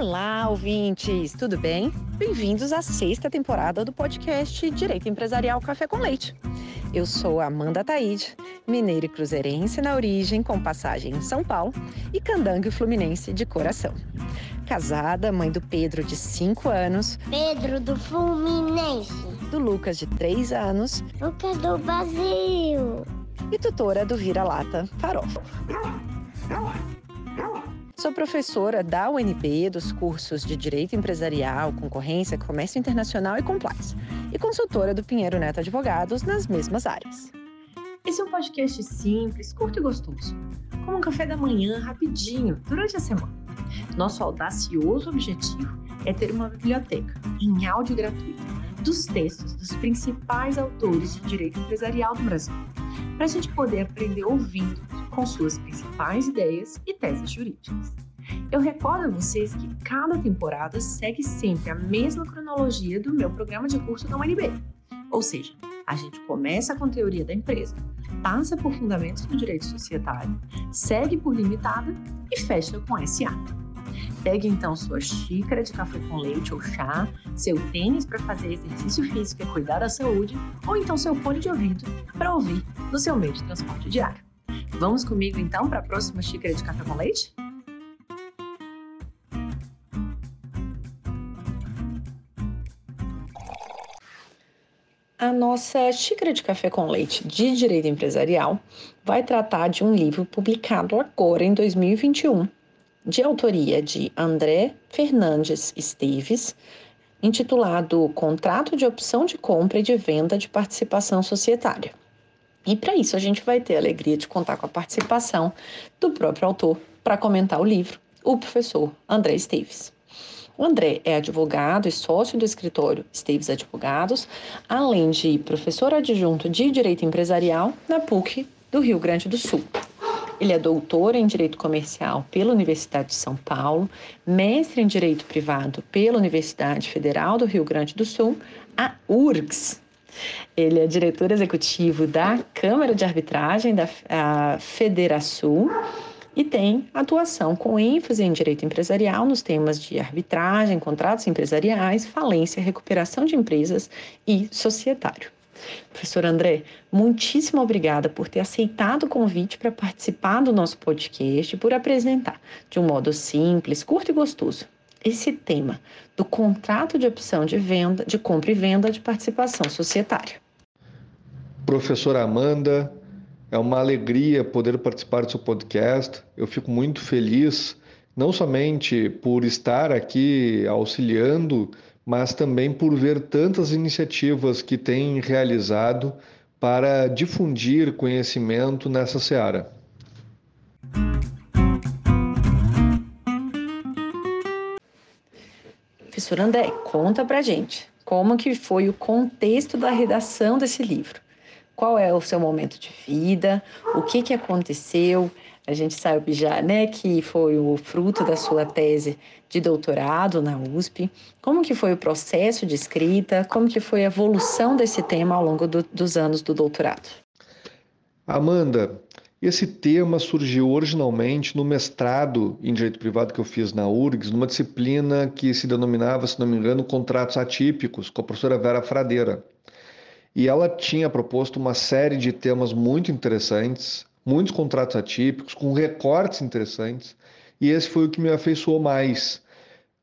Olá, ouvintes, tudo bem? Bem-vindos à sexta temporada do podcast Direito Empresarial Café com Leite. Eu sou Amanda Taide, mineira e cruzeirense na origem, com passagem em São Paulo, e candangue fluminense de coração. Casada, mãe do Pedro, de 5 anos. Pedro do Fluminense. Do Lucas, de 3 anos. Lucas do Brasil. E tutora do Vira-Lata Farofa. Sou professora da UNB dos cursos de Direito Empresarial, Concorrência, Comércio Internacional e Compliance, e consultora do Pinheiro Neto Advogados nas mesmas áreas. Esse é um podcast simples, curto e gostoso, como um café da manhã rapidinho durante a semana. Nosso audacioso objetivo é ter uma biblioteca em áudio gratuito dos textos dos principais autores de direito empresarial do Brasil, para a gente poder aprender ouvindo com suas principais ideias e teses jurídicas. Eu recordo a vocês que cada temporada segue sempre a mesma cronologia do meu programa de curso da UNB. Ou seja, a gente começa com teoria da empresa, passa por fundamentos do direito societário, segue por limitada e fecha com SA. Pegue então sua xícara de café com leite ou chá, seu tênis para fazer exercício físico e cuidar da saúde, ou então seu fone de ouvido para ouvir no seu meio de transporte diário. Vamos comigo então para a próxima xícara de café com leite? A nossa xícara de café com leite de direito empresarial vai tratar de um livro publicado agora em 2021, de autoria de André Fernandes Esteves, intitulado Contrato de Opção de Compra e de Venda de Participação Societária. E para isso a gente vai ter a alegria de contar com a participação do próprio autor para comentar o livro, o professor André Esteves. O André é advogado e sócio do escritório Esteves Advogados, além de professor adjunto de Direito Empresarial na PUC do Rio Grande do Sul. Ele é doutor em Direito Comercial pela Universidade de São Paulo, mestre em Direito Privado pela Universidade Federal do Rio Grande do Sul, a URGS, ele é diretor executivo da Câmara de Arbitragem da Federação e tem atuação com ênfase em direito empresarial nos temas de arbitragem, contratos empresariais, falência, recuperação de empresas e societário. Professor André, muitíssimo obrigada por ter aceitado o convite para participar do nosso podcast e por apresentar, de um modo simples, curto e gostoso, esse tema do contrato de opção de venda, de compra e venda de participação societária. Professora Amanda, é uma alegria poder participar do seu podcast. Eu fico muito feliz, não somente por estar aqui auxiliando, mas também por ver tantas iniciativas que tem realizado para difundir conhecimento nessa seara. André, conta pra gente como que foi o contexto da redação desse livro. Qual é o seu momento de vida? O que que aconteceu? A gente sabe já, né, que foi o fruto da sua tese de doutorado na USP. Como que foi o processo de escrita? Como que foi a evolução desse tema ao longo do, dos anos do doutorado? Amanda, esse tema surgiu originalmente no mestrado em Direito Privado que eu fiz na URGS, numa disciplina que se denominava, se não me engano, Contratos Atípicos, com a professora Vera Fradeira. E ela tinha proposto uma série de temas muito interessantes, muitos contratos atípicos, com recortes interessantes, e esse foi o que me afeiçoou mais.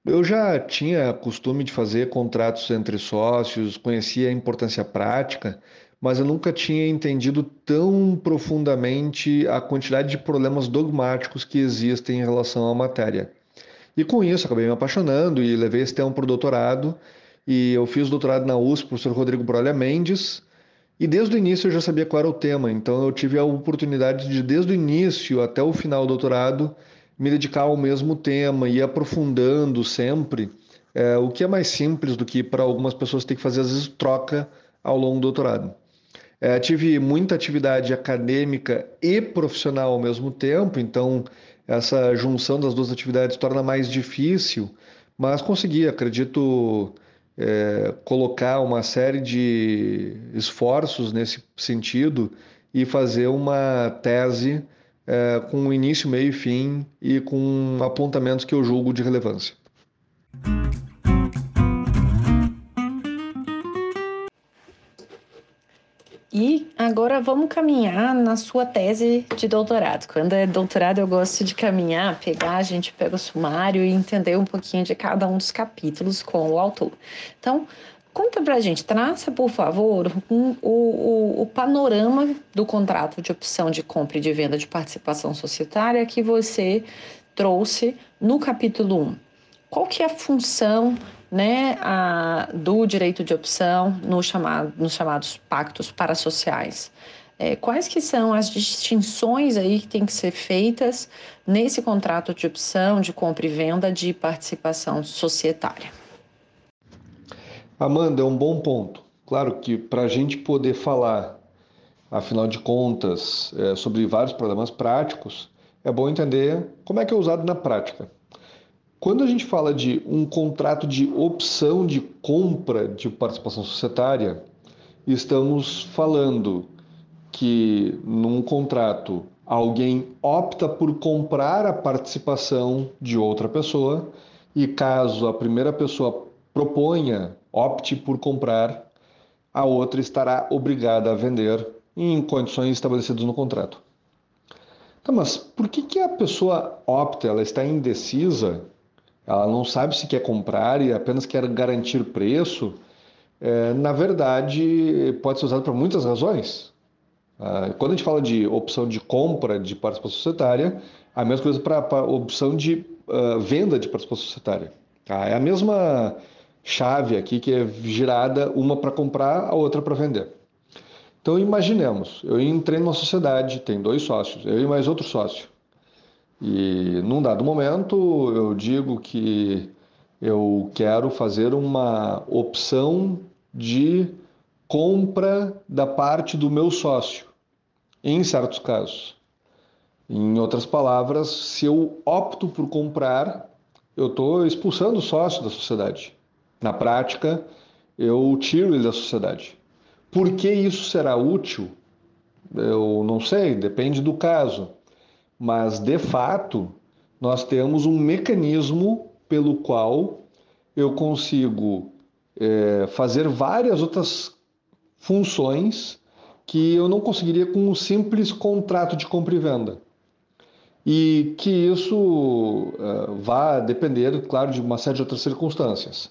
Eu já tinha costume de fazer contratos entre sócios, conhecia a importância prática, mas eu nunca tinha entendido tão profundamente a quantidade de problemas dogmáticos que existem em relação à matéria. E com isso acabei me apaixonando e levei esse tema para o doutorado. E eu fiz doutorado na USP, professor Rodrigo Brolha Mendes, e desde o início eu já sabia qual era o tema, então eu tive a oportunidade de, desde o início até o final do doutorado, me dedicar ao mesmo tema e aprofundando sempre, é, o que é mais simples do que para algumas pessoas ter que fazer, às vezes, troca ao longo do doutorado. É, tive muita atividade acadêmica e profissional ao mesmo tempo, então essa junção das duas atividades torna mais difícil, mas consegui, acredito, é, colocar uma série de esforços nesse sentido e fazer uma tese é, com início, meio e fim e com apontamentos que eu julgo de relevância. E agora vamos caminhar na sua tese de doutorado. Quando é doutorado, eu gosto de caminhar, pegar, a gente pega o sumário e entender um pouquinho de cada um dos capítulos com o autor. Então, conta pra gente, traça, por favor, um, o, o, o panorama do contrato de opção de compra e de venda de participação societária que você trouxe no capítulo 1. Qual que é a função né, a, do direito de opção no chamado, nos chamados pactos parasociais. É, quais que são as distinções aí que têm que ser feitas nesse contrato de opção de compra e venda de participação societária? Amanda, é um bom ponto. Claro que para a gente poder falar, afinal de contas, é, sobre vários problemas práticos, é bom entender como é que é usado na prática. Quando a gente fala de um contrato de opção de compra de participação societária, estamos falando que num contrato alguém opta por comprar a participação de outra pessoa e caso a primeira pessoa proponha, opte por comprar, a outra estará obrigada a vender em condições estabelecidas no contrato. Então, mas por que, que a pessoa opta, ela está indecisa ela não sabe se quer comprar e apenas quer garantir preço, é, na verdade, pode ser usado para muitas razões. Ah, quando a gente fala de opção de compra de participação societária, a mesma coisa para a opção de uh, venda de participação societária. Tá? É a mesma chave aqui que é girada, uma para comprar, a outra para vender. Então, imaginemos, eu entrei numa sociedade, tem dois sócios, eu e mais outro sócio. E num dado momento eu digo que eu quero fazer uma opção de compra da parte do meu sócio, em certos casos. Em outras palavras, se eu opto por comprar, eu estou expulsando o sócio da sociedade. Na prática, eu tiro ele da sociedade. Por que isso será útil? Eu não sei, depende do caso mas de fato nós temos um mecanismo pelo qual eu consigo é, fazer várias outras funções que eu não conseguiria com um simples contrato de compra e venda. E que isso uh, vai depender, claro, de uma série de outras circunstâncias.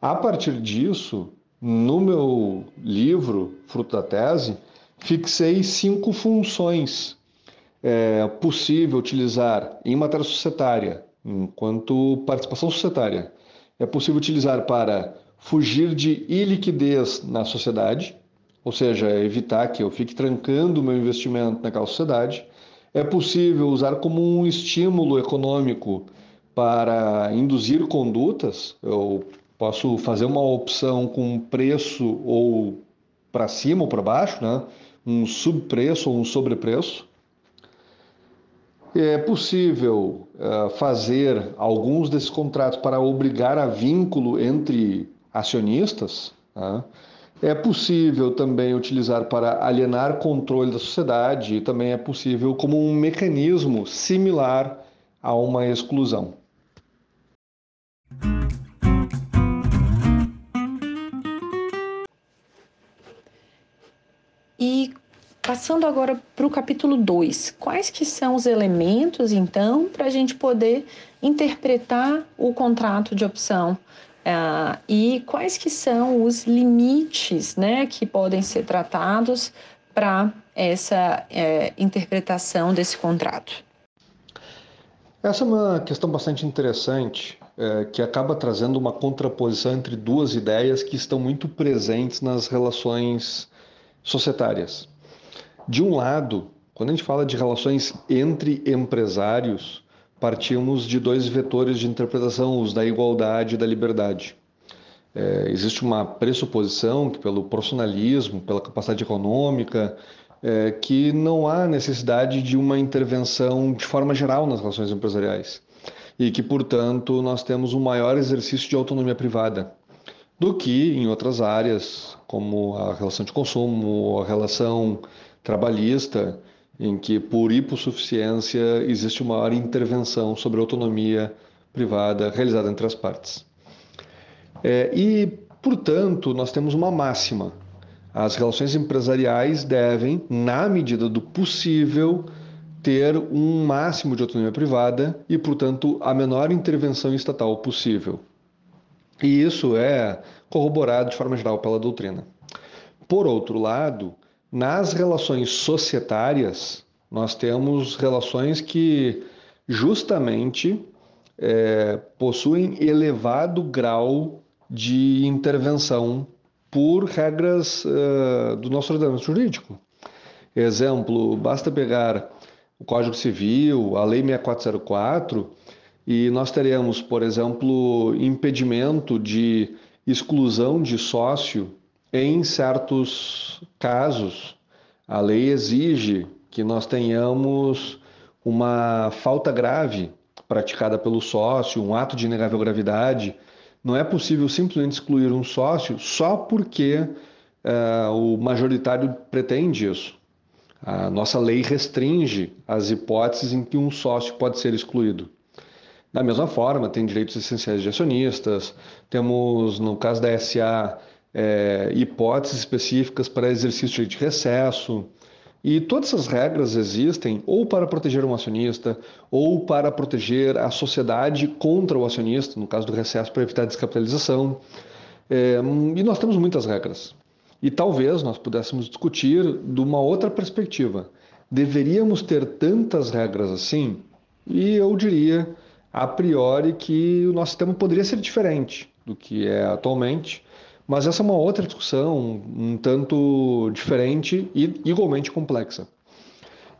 A partir disso, no meu livro, Fruto da Tese, fixei cinco funções é possível utilizar em matéria societária, enquanto participação societária, é possível utilizar para fugir de iliquidez na sociedade, ou seja, evitar que eu fique trancando o meu investimento naquela sociedade. É possível usar como um estímulo econômico para induzir condutas. Eu posso fazer uma opção com preço ou para cima ou para baixo, né? um subpreço ou um sobrepreço. É possível uh, fazer alguns desses contratos para obrigar a vínculo entre acionistas. Tá? É possível também utilizar para alienar controle da sociedade e também é possível como um mecanismo similar a uma exclusão. Passando agora para o capítulo 2, quais que são os elementos, então, para a gente poder interpretar o contrato de opção uh, e quais que são os limites né, que podem ser tratados para essa uh, interpretação desse contrato? Essa é uma questão bastante interessante, é, que acaba trazendo uma contraposição entre duas ideias que estão muito presentes nas relações societárias. De um lado, quando a gente fala de relações entre empresários, partimos de dois vetores de interpretação, os da igualdade e da liberdade. É, existe uma pressuposição que, pelo profissionalismo, pela capacidade econômica, é, que não há necessidade de uma intervenção de forma geral nas relações empresariais e que, portanto, nós temos um maior exercício de autonomia privada do que em outras áreas, como a relação de consumo, a relação trabalhista, em que por hipossuficiência existe uma maior intervenção sobre a autonomia privada realizada entre as partes. É, e, portanto, nós temos uma máxima. As relações empresariais devem, na medida do possível, ter um máximo de autonomia privada e, portanto, a menor intervenção estatal possível. E isso é corroborado de forma geral pela doutrina. Por outro lado, nas relações societárias, nós temos relações que justamente é, possuem elevado grau de intervenção por regras uh, do nosso ordenamento jurídico. Exemplo, basta pegar o Código Civil, a Lei 6404, e nós teremos, por exemplo, impedimento de exclusão de sócio em certos casos. A lei exige que nós tenhamos uma falta grave praticada pelo sócio, um ato de inegável gravidade. Não é possível simplesmente excluir um sócio só porque uh, o majoritário pretende isso. A nossa lei restringe as hipóteses em que um sócio pode ser excluído. Da mesma forma, tem direitos essenciais de acionistas, temos, no caso da SA, é, hipóteses específicas para exercício de recesso. E todas essas regras existem ou para proteger um acionista, ou para proteger a sociedade contra o acionista, no caso do recesso, para evitar descapitalização. É, e nós temos muitas regras. E talvez nós pudéssemos discutir de uma outra perspectiva. Deveríamos ter tantas regras assim? E eu diria a priori que o nosso sistema poderia ser diferente do que é atualmente, mas essa é uma outra discussão, um tanto diferente e igualmente complexa.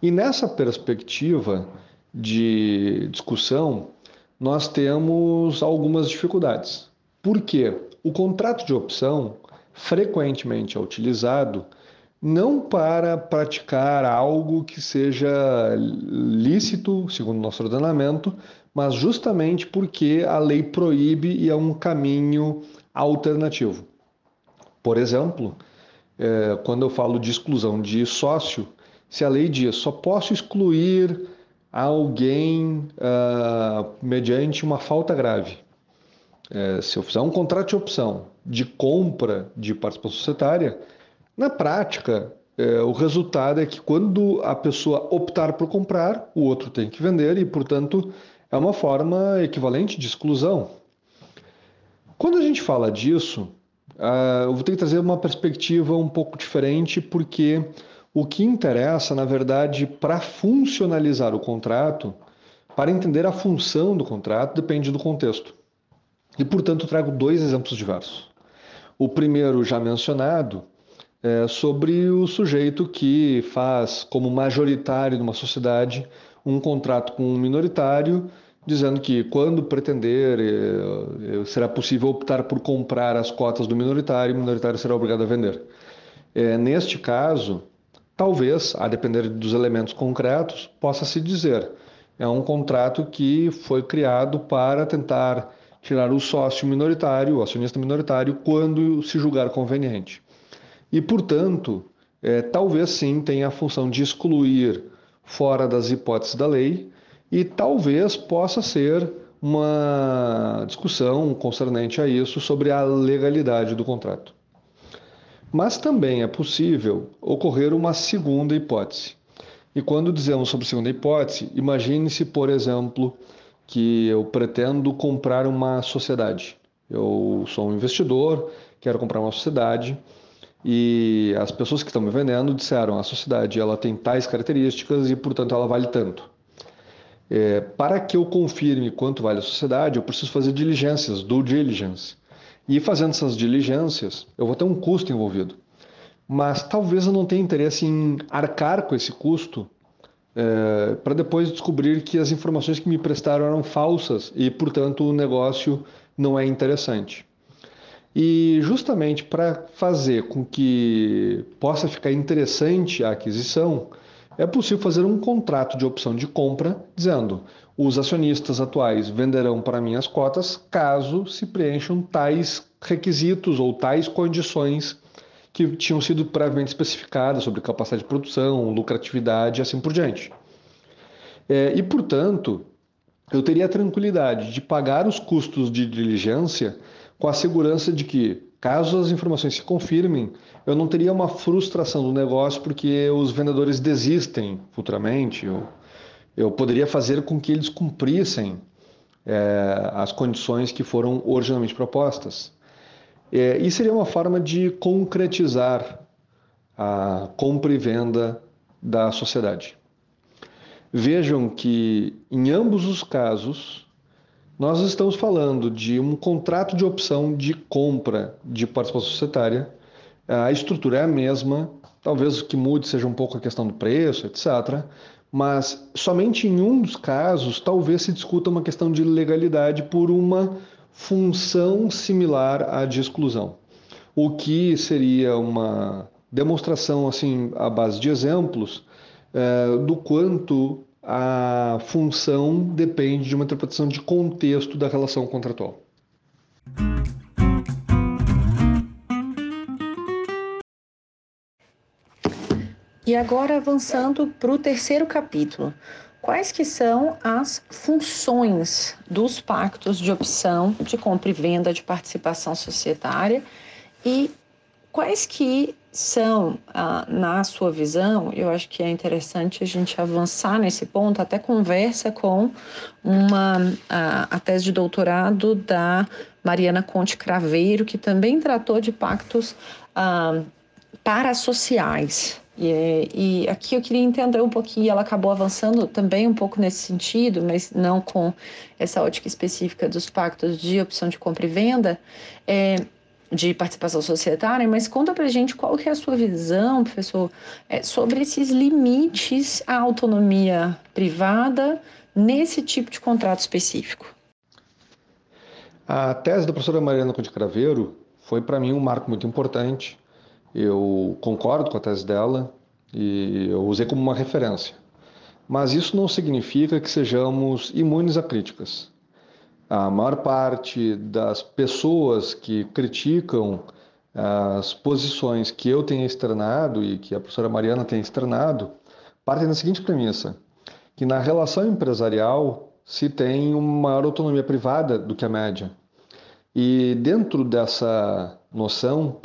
E nessa perspectiva de discussão, nós temos algumas dificuldades. Por quê? O contrato de opção frequentemente é utilizado não para praticar algo que seja lícito, segundo o nosso ordenamento, mas justamente porque a lei proíbe e é um caminho alternativo. Por exemplo, é, quando eu falo de exclusão de sócio, se a lei diz só posso excluir alguém uh, mediante uma falta grave. É, se eu fizer um contrato de opção de compra de participação societária, na prática, é, o resultado é que quando a pessoa optar por comprar, o outro tem que vender e, portanto, é uma forma equivalente de exclusão. Quando a gente fala disso, uh, eu vou ter que trazer uma perspectiva um pouco diferente, porque o que interessa, na verdade, para funcionalizar o contrato, para entender a função do contrato, depende do contexto. E, portanto, trago dois exemplos diversos. O primeiro, já mencionado, é sobre o sujeito que faz como majoritário numa sociedade um contrato com um minoritário, dizendo que quando pretender eh, eh, será possível optar por comprar as cotas do minoritário, o minoritário será obrigado a vender. É, neste caso, talvez, a depender dos elementos concretos, possa se dizer é um contrato que foi criado para tentar tirar o sócio minoritário, o acionista minoritário, quando se julgar conveniente. E, portanto, é, talvez sim tenha a função de excluir fora das hipóteses da lei e talvez possa ser uma discussão concernente a isso sobre a legalidade do contrato. Mas também é possível ocorrer uma segunda hipótese. E quando dizemos sobre segunda hipótese, imagine-se, por exemplo, que eu pretendo comprar uma sociedade. Eu sou um investidor, quero comprar uma sociedade e as pessoas que estão me vendendo disseram a sociedade ela tem tais características e portanto ela vale tanto. É, para que eu confirme quanto vale a sociedade, eu preciso fazer diligências, due diligence. E fazendo essas diligências, eu vou ter um custo envolvido. Mas talvez eu não tenha interesse em arcar com esse custo é, para depois descobrir que as informações que me prestaram eram falsas e, portanto, o negócio não é interessante. E justamente para fazer com que possa ficar interessante a aquisição, é possível fazer um contrato de opção de compra dizendo: os acionistas atuais venderão para mim as cotas caso se preencham tais requisitos ou tais condições que tinham sido previamente especificadas sobre capacidade de produção, lucratividade e assim por diante. É, e, portanto, eu teria a tranquilidade de pagar os custos de diligência com a segurança de que, caso as informações se confirmem, eu não teria uma frustração do negócio porque os vendedores desistem futuramente. Eu, eu poderia fazer com que eles cumprissem é, as condições que foram originalmente propostas. É, e seria uma forma de concretizar a compra e venda da sociedade. Vejam que, em ambos os casos, nós estamos falando de um contrato de opção de compra de participação societária. A estrutura é a mesma, talvez o que mude seja um pouco a questão do preço, etc. Mas somente em um dos casos, talvez se discuta uma questão de legalidade por uma função similar à de exclusão, o que seria uma demonstração assim à base de exemplos é, do quanto a função depende de uma interpretação de contexto da relação contratual. E agora avançando para o terceiro capítulo. Quais que são as funções dos pactos de opção de compra e venda de participação societária e quais que são, ah, na sua visão, eu acho que é interessante a gente avançar nesse ponto, até conversa com uma a, a tese de doutorado da Mariana Conte Craveiro, que também tratou de pactos ah, parasociais. E, e aqui eu queria entender um pouquinho, ela acabou avançando também um pouco nesse sentido, mas não com essa ótica específica dos pactos de opção de compra e venda. É, de participação societária, mas conta pra gente qual que é a sua visão, professor, é, sobre esses limites à autonomia privada nesse tipo de contrato específico. A tese da professora Mariana Conde Craveiro foi para mim um marco muito importante. Eu concordo com a tese dela e eu usei como uma referência. Mas isso não significa que sejamos imunes a críticas a maior parte das pessoas que criticam as posições que eu tenho externado e que a professora Mariana tem externado partem da seguinte premissa: que na relação empresarial se tem uma maior autonomia privada do que a média. E dentro dessa noção,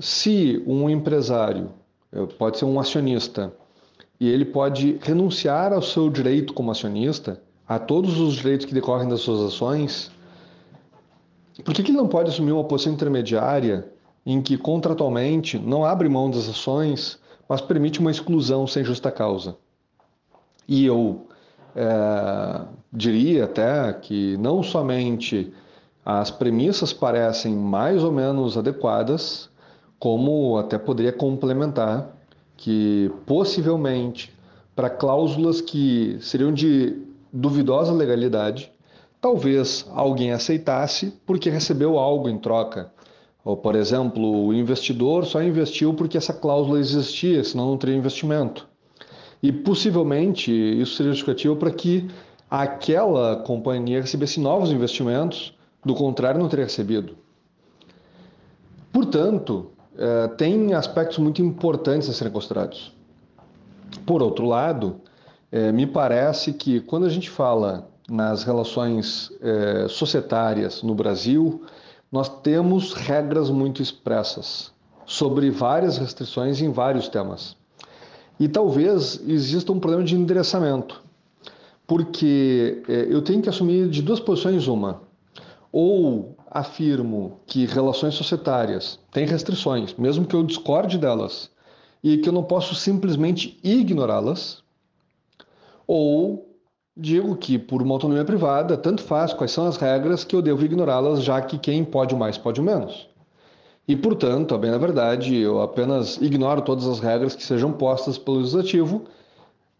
se um empresário pode ser um acionista e ele pode renunciar ao seu direito como acionista, a todos os direitos que decorrem das suas ações, por que, que ele não pode assumir uma posição intermediária em que contratualmente não abre mão das ações, mas permite uma exclusão sem justa causa? E eu é, diria até que não somente as premissas parecem mais ou menos adequadas, como até poderia complementar que possivelmente para cláusulas que seriam de duvidosa legalidade, talvez alguém aceitasse porque recebeu algo em troca. Ou, por exemplo, o investidor só investiu porque essa cláusula existia, senão não teria investimento. E possivelmente isso seria justificativo para que aquela companhia recebesse novos investimentos, do contrário, não teria recebido. Portanto, eh, tem aspectos muito importantes a serem considerados. Por outro lado, é, me parece que quando a gente fala nas relações é, societárias no Brasil, nós temos regras muito expressas sobre várias restrições em vários temas. E talvez exista um problema de endereçamento, porque é, eu tenho que assumir de duas posições uma. Ou afirmo que relações societárias têm restrições, mesmo que eu discorde delas, e que eu não posso simplesmente ignorá-las, ou digo que, por uma autonomia privada, tanto faz quais são as regras que eu devo ignorá-las, já que quem pode o mais pode o menos. E, portanto, a bem na verdade, eu apenas ignoro todas as regras que sejam postas pelo legislativo,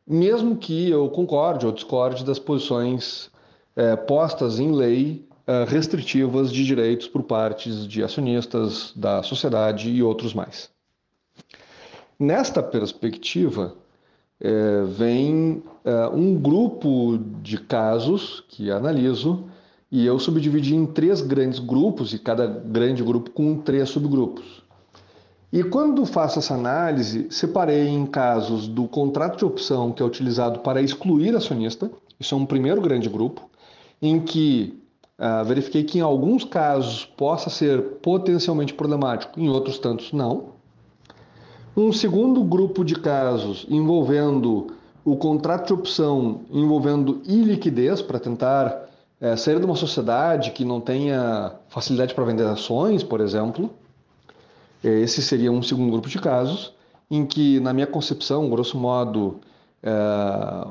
mesmo que eu concorde ou discorde das posições é, postas em lei é, restritivas de direitos por partes de acionistas, da sociedade e outros mais. Nesta perspectiva, é, vem é, um grupo de casos que analiso e eu subdividi em três grandes grupos e cada grande grupo com três subgrupos. E quando faço essa análise, separei em casos do contrato de opção que é utilizado para excluir acionista, isso é um primeiro grande grupo, em que uh, verifiquei que em alguns casos possa ser potencialmente problemático, em outros tantos não. Um segundo grupo de casos envolvendo o contrato de opção envolvendo iliquidez para tentar é, sair de uma sociedade que não tenha facilidade para vender ações, por exemplo. Esse seria um segundo grupo de casos em que, na minha concepção, grosso modo, é,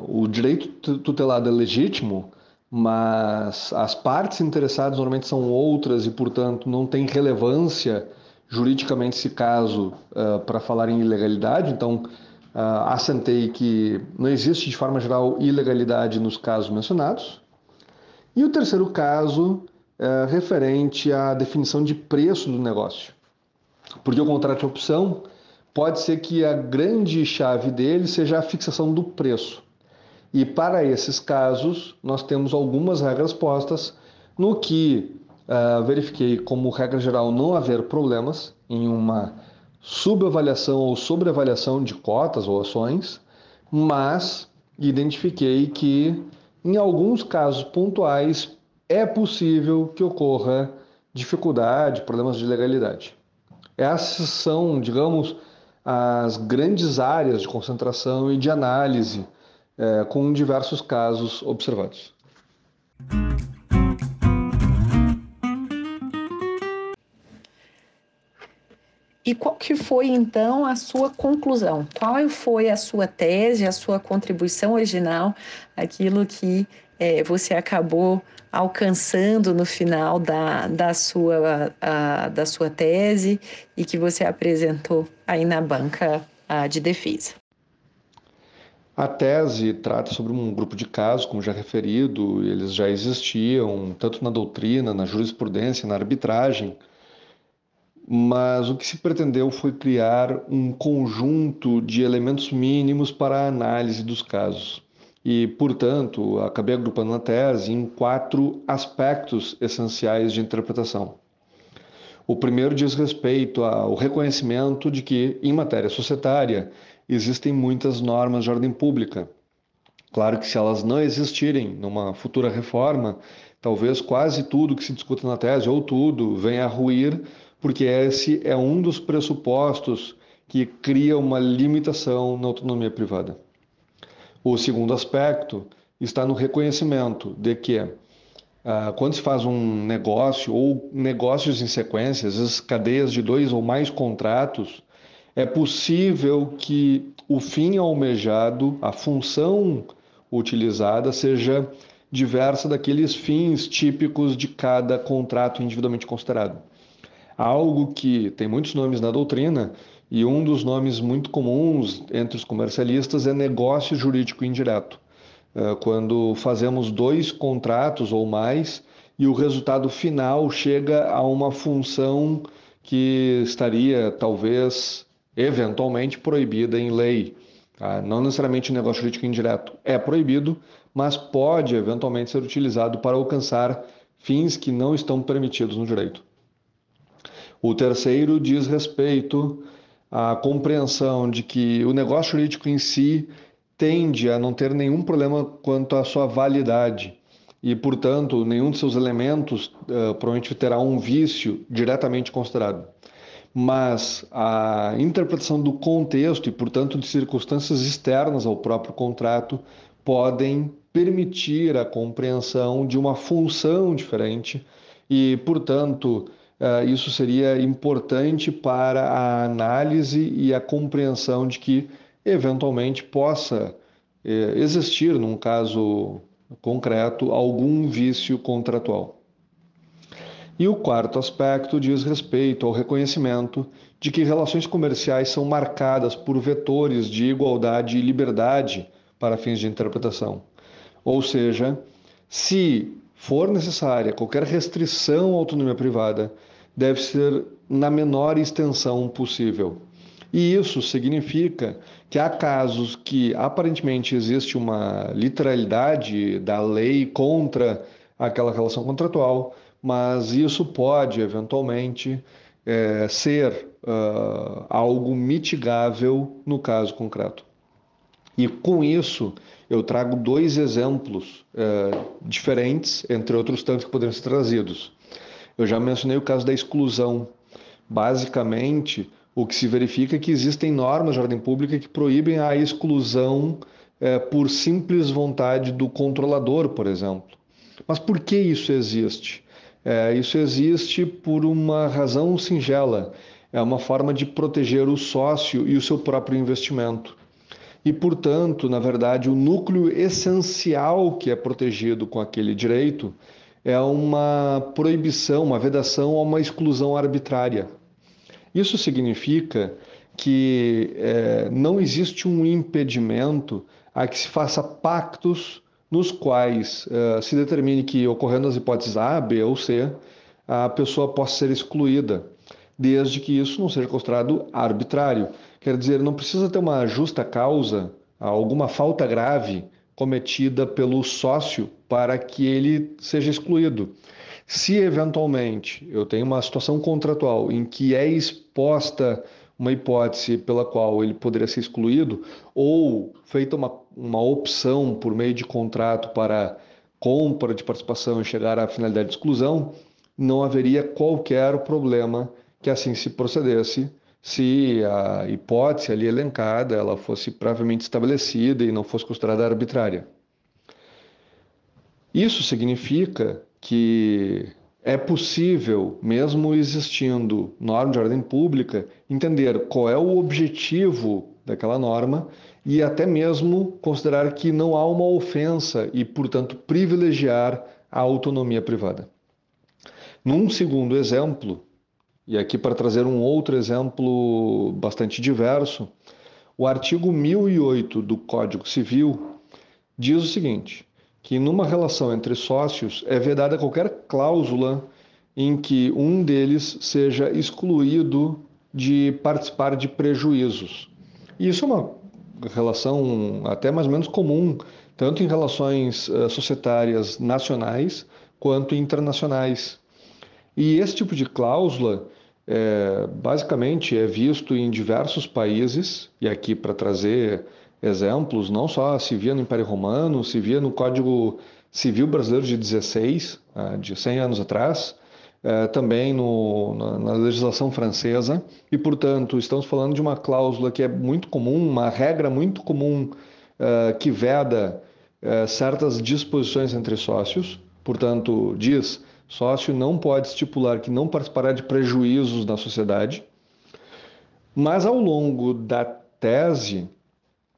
o direito tutelado é legítimo, mas as partes interessadas normalmente são outras e, portanto, não tem relevância juridicamente esse caso uh, para falar em ilegalidade. Então, uh, assentei que não existe, de forma geral, ilegalidade nos casos mencionados. E o terceiro caso é referente à definição de preço do negócio. Porque o contrato de opção pode ser que a grande chave dele seja a fixação do preço. E para esses casos, nós temos algumas regras postas, no que uh, verifiquei como regra geral não haver problemas em uma subavaliação ou sobreavaliação de cotas ou ações, mas identifiquei que em alguns casos pontuais é possível que ocorra dificuldade, problemas de legalidade. Essas são, digamos, as grandes áreas de concentração e de análise é, com diversos casos observados. E qual que foi então a sua conclusão? Qual foi a sua tese, a sua contribuição original, aquilo que é, você acabou alcançando no final da, da, sua, a, da sua tese e que você apresentou aí na banca a, de defesa? A tese trata sobre um grupo de casos, como já referido, eles já existiam tanto na doutrina, na jurisprudência, na arbitragem mas o que se pretendeu foi criar um conjunto de elementos mínimos para a análise dos casos. E, portanto, acabei agrupando a tese em quatro aspectos essenciais de interpretação. O primeiro diz respeito ao reconhecimento de que, em matéria societária, existem muitas normas de ordem pública. Claro que, se elas não existirem numa futura reforma, talvez quase tudo que se discuta na tese, ou tudo, venha a ruir porque esse é um dos pressupostos que cria uma limitação na autonomia privada. O segundo aspecto está no reconhecimento de que ah, quando se faz um negócio ou negócios em sequência, às vezes cadeias de dois ou mais contratos, é possível que o fim almejado, a função utilizada, seja diversa daqueles fins típicos de cada contrato individualmente considerado algo que tem muitos nomes na doutrina e um dos nomes muito comuns entre os comercialistas é negócio jurídico indireto. É, quando fazemos dois contratos ou mais e o resultado final chega a uma função que estaria talvez eventualmente proibida em lei. Tá? Não necessariamente o negócio jurídico indireto é proibido, mas pode eventualmente ser utilizado para alcançar fins que não estão permitidos no direito. O terceiro diz respeito à compreensão de que o negócio jurídico em si tende a não ter nenhum problema quanto à sua validade e, portanto, nenhum de seus elementos uh, provavelmente terá um vício diretamente considerado. Mas a interpretação do contexto e, portanto, de circunstâncias externas ao próprio contrato podem permitir a compreensão de uma função diferente e, portanto, isso seria importante para a análise e a compreensão de que, eventualmente, possa eh, existir, num caso concreto, algum vício contratual. E o quarto aspecto diz respeito ao reconhecimento de que relações comerciais são marcadas por vetores de igualdade e liberdade para fins de interpretação. Ou seja, se for necessária qualquer restrição à autonomia privada, deve ser na menor extensão possível. E isso significa que há casos que aparentemente existe uma literalidade da lei contra aquela relação contratual, mas isso pode eventualmente é, ser uh, algo mitigável no caso concreto. E com isso, eu trago dois exemplos é, diferentes, entre outros tantos que poderiam ser trazidos. Eu já mencionei o caso da exclusão. Basicamente, o que se verifica é que existem normas de ordem pública que proíbem a exclusão é, por simples vontade do controlador, por exemplo. Mas por que isso existe? É, isso existe por uma razão singela. É uma forma de proteger o sócio e o seu próprio investimento. E, portanto, na verdade, o núcleo essencial que é protegido com aquele direito é uma proibição, uma vedação ou uma exclusão arbitrária. Isso significa que é, não existe um impedimento a que se faça pactos nos quais uh, se determine que, ocorrendo as hipóteses A, B ou C, a pessoa possa ser excluída, desde que isso não seja considerado arbitrário. Quer dizer, não precisa ter uma justa causa, alguma falta grave cometida pelo sócio para que ele seja excluído. Se eventualmente eu tenho uma situação contratual em que é exposta uma hipótese pela qual ele poderia ser excluído, ou feita uma, uma opção por meio de contrato para compra de participação e chegar à finalidade de exclusão, não haveria qualquer problema que assim se procedesse se a hipótese ali elencada ela fosse previamente estabelecida e não fosse considerada arbitrária. Isso significa que é possível, mesmo existindo norma de ordem pública, entender qual é o objetivo daquela norma e até mesmo considerar que não há uma ofensa e, portanto, privilegiar a autonomia privada. Num segundo exemplo, e aqui para trazer um outro exemplo bastante diverso, o artigo 1008 do Código Civil diz o seguinte: que numa relação entre sócios é vedada qualquer cláusula em que um deles seja excluído de participar de prejuízos. Isso é uma relação até mais ou menos comum, tanto em relações uh, societárias nacionais quanto internacionais. E esse tipo de cláusula, é, basicamente, é visto em diversos países, e aqui para trazer exemplos, não só se via no Império Romano, se via no Código Civil Brasileiro de 16, ah, de 100 anos atrás, eh, também no, na, legislação francesa, e, portanto, estamos falando de uma cláusula que é muito comum, uma regra muito comum uh, que veda certas disposições entre sócios, portanto, diz sócio não pode estipular que não participará de prejuízos na sociedade, mas ao longo da tese,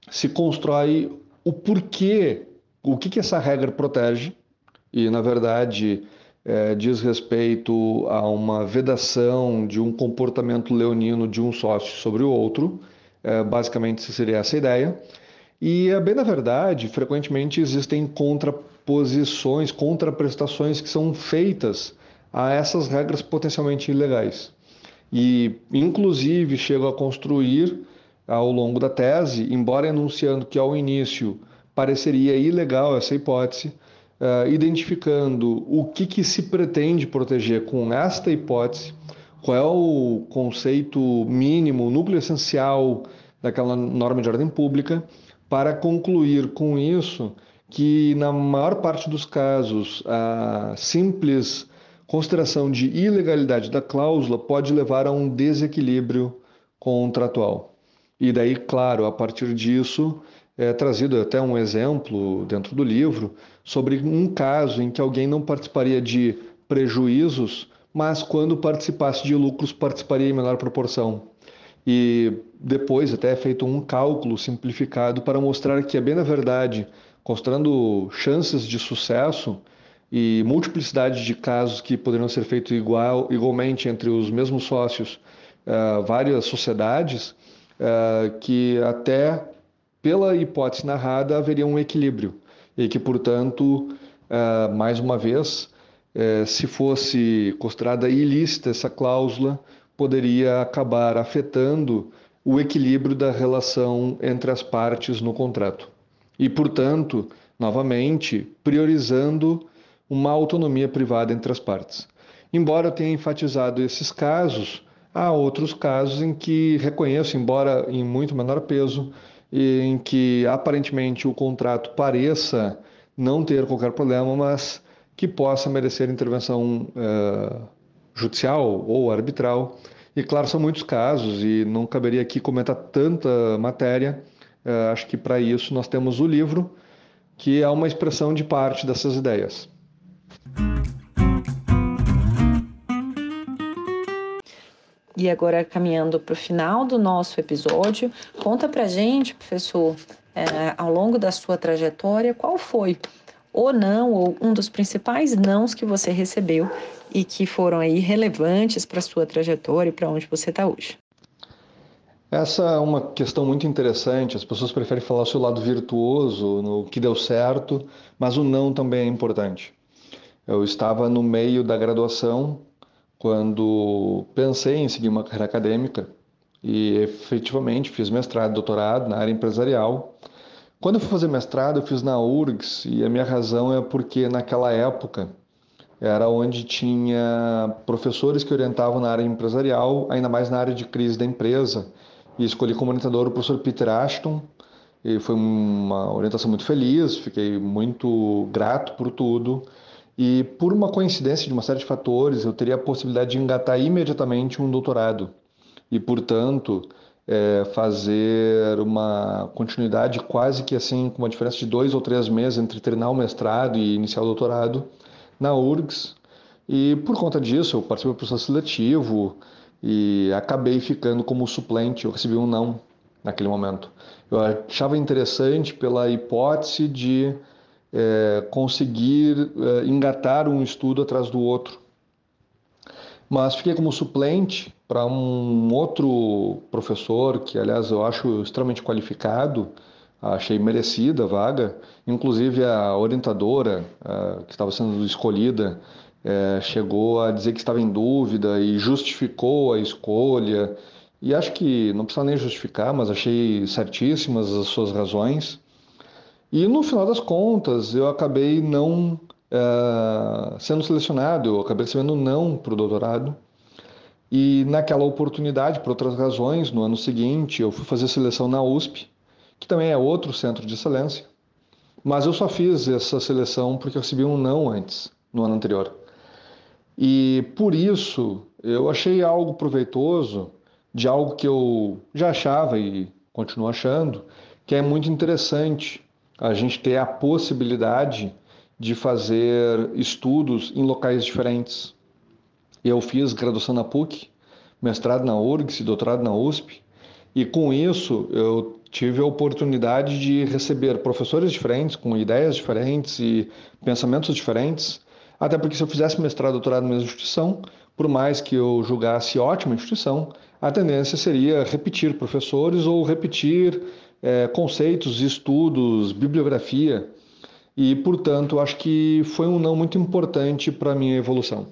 se constrói o porquê, o que, que essa regra protege, e na verdade é, diz respeito a uma vedação de um comportamento leonino de um sócio sobre o outro, é, basicamente seria essa a ideia. E, bem na verdade, frequentemente existem contraposições, contraprestações que são feitas a essas regras potencialmente ilegais. E, inclusive, chegam a construir ao longo da tese, embora enunciando que ao início pareceria ilegal essa hipótese, uh, identificando o que, que se pretende proteger com esta hipótese, qual é o conceito mínimo, o núcleo essencial daquela norma de ordem pública, para concluir com isso que, na maior parte dos casos, a simples consideração de ilegalidade da cláusula pode levar a um desequilíbrio contratual. E daí, claro, a partir disso, é trazido até um exemplo dentro do livro sobre um caso em que alguém não participaria de prejuízos, mas quando participasse de lucros, participaria em menor proporção. E depois até é feito um cálculo simplificado para mostrar que é bem na verdade, considerando chances de sucesso e multiplicidade de casos que poderiam ser feitos igual, igualmente entre os mesmos sócios, uh, várias sociedades, uh, que até pela hipótese narrada haveria um equilíbrio e que, portanto, uh, mais uma vez, se fosse considerada ilícita essa cláusula, poderia acabar afetando o equilíbrio da relação entre as partes no contrato. E, portanto, novamente, priorizando uma autonomia privada entre as partes. Embora eu tenha enfatizado esses casos, Há outros casos em que reconheço, embora em muito menor peso, em que aparentemente o contrato pareça não ter qualquer problema, mas que possa merecer intervenção uh, judicial ou arbitral. E claro, são muitos casos e não caberia aqui comentar tanta matéria. Uh, acho que para isso nós temos o livro, que é uma expressão de parte dessas ideias. E agora, caminhando para o final do nosso episódio, conta para gente, professor, é, ao longo da sua trajetória, qual foi ou não, ou um dos principais nãos que você recebeu e que foram aí relevantes para a sua trajetória e para onde você está hoje. Essa é uma questão muito interessante. As pessoas preferem falar o seu lado virtuoso, no que deu certo, mas o não também é importante. Eu estava no meio da graduação quando pensei em seguir uma carreira acadêmica e efetivamente fiz mestrado e doutorado na área empresarial. Quando eu fui fazer mestrado, eu fiz na URGS e a minha razão é porque naquela época era onde tinha professores que orientavam na área empresarial, ainda mais na área de crise da empresa. E escolhi como orientador o professor Peter Ashton, e foi uma orientação muito feliz, fiquei muito grato por tudo. E por uma coincidência de uma série de fatores, eu teria a possibilidade de engatar imediatamente um doutorado. E, portanto, é, fazer uma continuidade quase que assim, com uma diferença de dois ou três meses entre terminar o mestrado e iniciar o doutorado na URGS. E por conta disso, eu participei do processo seletivo e acabei ficando como suplente. Eu recebi um não naquele momento. Eu achava interessante pela hipótese de é, conseguir é, engatar um estudo atrás do outro. Mas fiquei como suplente para um outro professor, que aliás eu acho extremamente qualificado, achei merecida a vaga, inclusive a orientadora a, que estava sendo escolhida é, chegou a dizer que estava em dúvida e justificou a escolha. E acho que não precisa nem justificar, mas achei certíssimas as suas razões. E no final das contas, eu acabei não é, sendo selecionado, eu acabei recebendo não para o doutorado. E naquela oportunidade, por outras razões, no ano seguinte, eu fui fazer seleção na USP, que também é outro centro de excelência. Mas eu só fiz essa seleção porque eu recebi um não antes, no ano anterior. E por isso eu achei algo proveitoso de algo que eu já achava e continuo achando, que é muito interessante a gente ter a possibilidade de fazer estudos em locais diferentes. Eu fiz graduação na PUC, mestrado na URGS e doutorado na USP, e com isso eu tive a oportunidade de receber professores diferentes, com ideias diferentes e pensamentos diferentes, até porque se eu fizesse mestrado doutorado na mesma instituição, por mais que eu julgasse ótima instituição, a tendência seria repetir professores ou repetir é, conceitos, estudos, bibliografia. E, portanto, acho que foi um não muito importante para a minha evolução.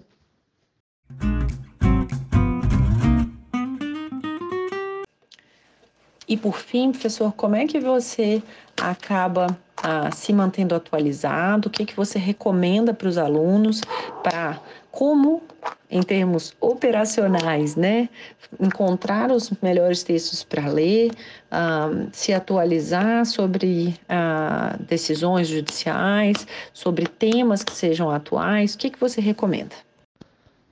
E por fim, professor, como é que você acaba ah, se mantendo atualizado? O que, que você recomenda para os alunos para como, em termos operacionais, né, encontrar os melhores textos para ler, ah, se atualizar sobre ah, decisões judiciais, sobre temas que sejam atuais? O que, que você recomenda?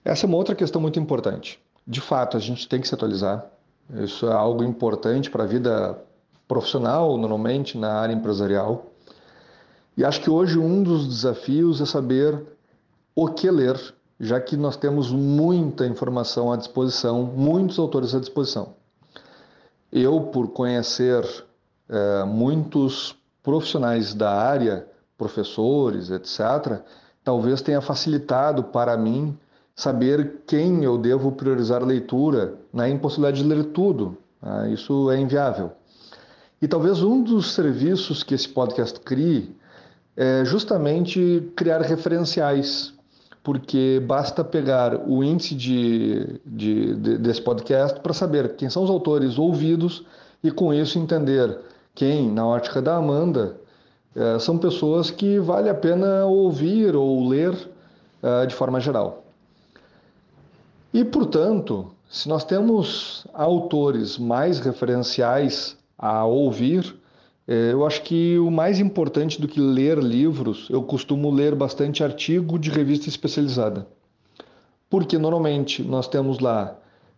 Essa é uma outra questão muito importante. De fato, a gente tem que se atualizar isso é algo importante para a vida profissional, normalmente na área empresarial. E acho que hoje um dos desafios é saber o que ler, já que nós temos muita informação à disposição, muitos autores à disposição. Eu, por conhecer é, muitos profissionais da área, professores, etc., talvez tenha facilitado para mim saber quem eu devo priorizar a leitura na impossibilidade de ler tudo. Né? Isso é inviável. E talvez um dos serviços que esse podcast crie é justamente criar referenciais, porque basta pegar o índice de, de, de desse podcast para saber quem são os autores ouvidos e com isso entender quem, na ótica da Amanda, é, são pessoas que vale a pena ouvir ou ler é, de forma geral. E, portanto, se nós temos autores mais referenciais a ouvir, É, eu acho que o mais importante do que ler livros, eu costumo ler bastante artigo de revista especializada. Porque normalmente nós temos lá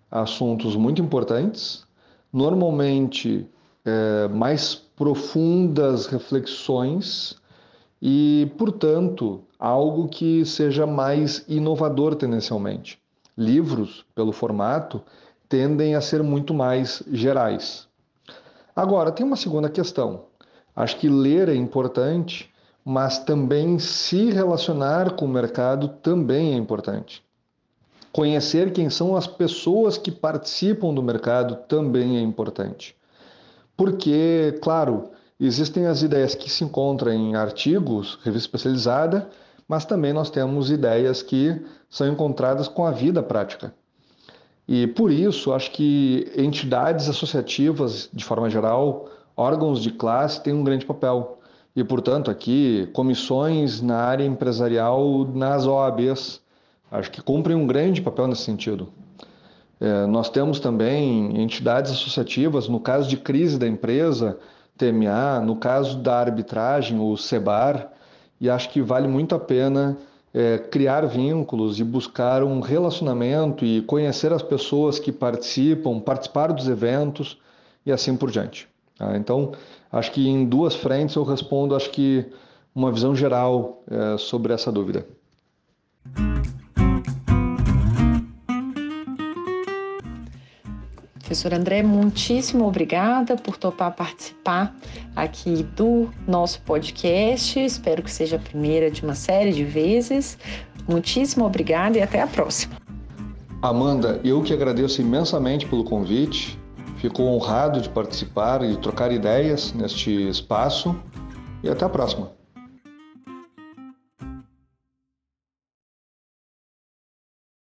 assuntos muito importantes, normalmente é, mais profundas reflexões e, portanto, algo que seja mais inovador tendencialmente. Livros, pelo formato, tendem a ser muito mais gerais. Agora, tem uma segunda questão. Acho que ler é importante, mas também se relacionar com o mercado também é importante. Conhecer quem são as pessoas que participam do mercado também é importante. Porque, claro, existem as ideias que se encontram em artigos, revista especializada, mas também nós temos ideias que são encontradas com a vida prática. E por isso, acho que entidades associativas, de forma geral, órgãos de classe, têm um grande papel. E, portanto, aqui, comissões na área empresarial nas OABs, acho que cumprem um grande papel nesse sentido. É, nós temos também entidades associativas, no caso de crise da empresa, TMA, no caso da arbitragem, o SEBAR, e acho que vale muito a pena é, criar vínculos e buscar um relacionamento e conhecer as pessoas que participam, participar dos eventos e assim por diante. Tá? Então, acho que em duas frentes eu respondo, acho que uma visão geral é, sobre essa dúvida. Professor André, muitíssimo obrigada por topar participar aqui do nosso podcast. Espero que seja a primeira de uma série de vezes. Muitíssimo obrigada e até a próxima. Amanda, eu que agradeço imensamente pelo convite. Fico honrado de participar e trocar ideias neste espaço. E até a próxima.